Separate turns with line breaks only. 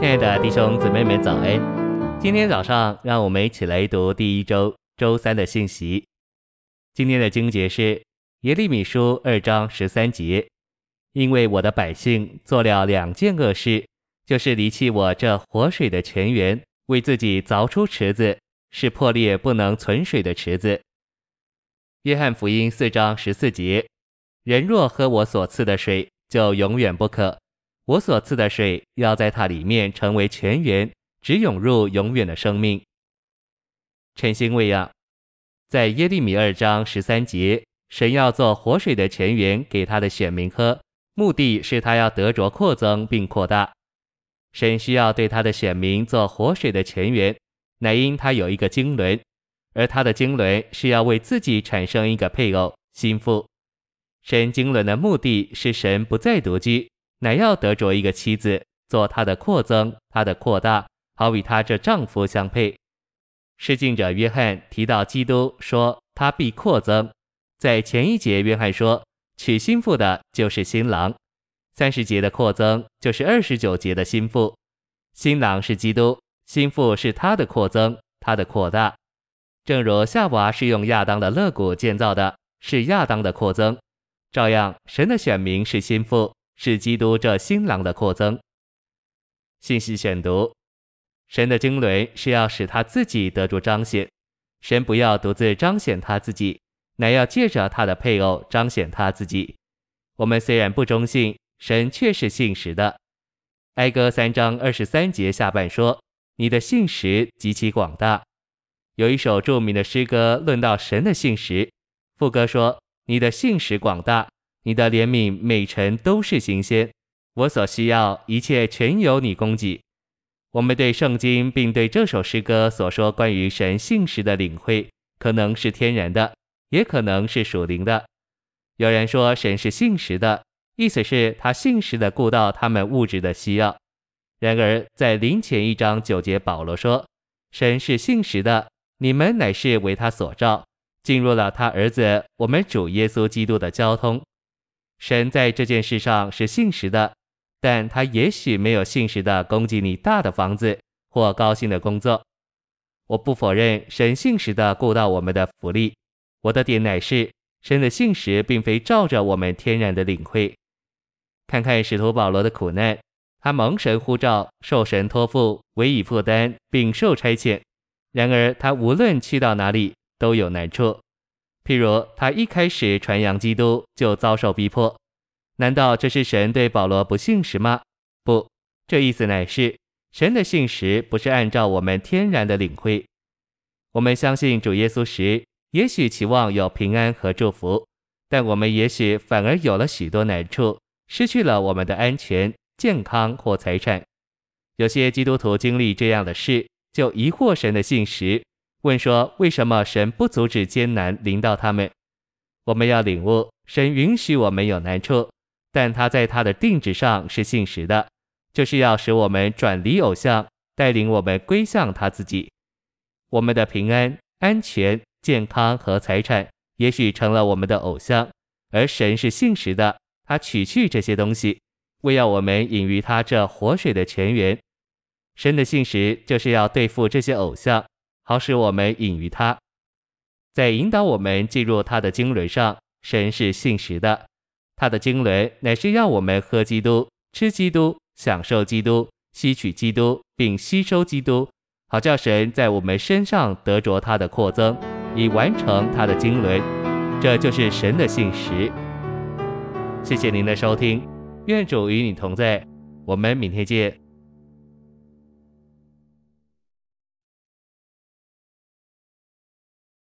亲爱的弟兄姊妹们，早安！今天早上，让我们一起来读第一周周三的信息。今天的经节是耶利米书二章十三节：“因为我的百姓做了两件恶事，就是离弃我这活水的泉源，为自己凿出池子，是破裂不能存水的池子。”约翰福音四章十四节：“人若喝我所赐的水，就永远不渴。”我所赐的水要在它里面成为泉源，只涌入永远的生命。晨星喂养，在耶利米二章十三节，神要做活水的泉源给他的选民喝，目的是他要得着扩增并扩大。神需要对他的选民做活水的泉源，乃因他有一个经纶，而他的经纶是要为自己产生一个配偶心腹。神经纶的目的是神不再独居。乃要得着一个妻子，做他的扩增，他的扩大，好与他这丈夫相配。施浸者约翰提到基督说他必扩增，在前一节约翰说娶新妇的就是新郎，三十节的扩增就是二十九节的新妇。新郎是基督，新妇是他的扩增，他的扩大。正如夏娃是用亚当的肋骨建造的，是亚当的扩增，照样神的选民是新妇。是基督这新郎的扩增。信息选读：神的经纶是要使他自己得着彰显，神不要独自彰显他自己，乃要借着他的配偶彰显他自己。我们虽然不忠信，神却是信实的。哀歌三章二十三节下半说：“你的信实极其广大。”有一首著名的诗歌论到神的信实，副歌说：“你的信实广大。”你的怜悯每晨都是新鲜，我所需要一切全由你供给。我们对圣经并对这首诗歌所说关于神信实的领会，可能是天然的，也可能是属灵的。有人说神是信实的，意思是他信实的顾到他们物质的需要。然而在林前一章九节，保罗说神是信实的，你们乃是为他所照，进入了他儿子我们主耶稣基督的交通。神在这件事上是信实的，但他也许没有信实的供给你大的房子或高薪的工作。我不否认神信实的顾到我们的福利，我的点乃是神的信实并非照着我们天然的领会。看看使徒保罗的苦难，他蒙神呼召，受神托付，委以负担，并受差遣。然而他无论去到哪里，都有难处。譬如他一开始传扬基督就遭受逼迫，难道这是神对保罗不信实吗？不，这意思乃是神的信实不是按照我们天然的领会。我们相信主耶稣时，也许期望有平安和祝福，但我们也许反而有了许多难处，失去了我们的安全、健康或财产。有些基督徒经历这样的事，就疑惑神的信实。问说：为什么神不阻止艰难临到他们？我们要领悟，神允许我们有难处，但他在他的定旨上是信实的，就是要使我们转离偶像，带领我们归向他自己。我们的平安、安全、健康和财产，也许成了我们的偶像，而神是信实的，他取去这些东西，为要我们饮于他这活水的泉源。神的信实就是要对付这些偶像。好使我们隐于他，在引导我们进入他的经纶上，神是信实的。他的经纶乃是要我们喝基督、吃基督、享受基督、吸取基督，并吸收基督，好叫神在我们身上得着他的扩增，以完成他的经纶。这就是神的信实。谢谢您的收听，愿主与你同在，我们明天见。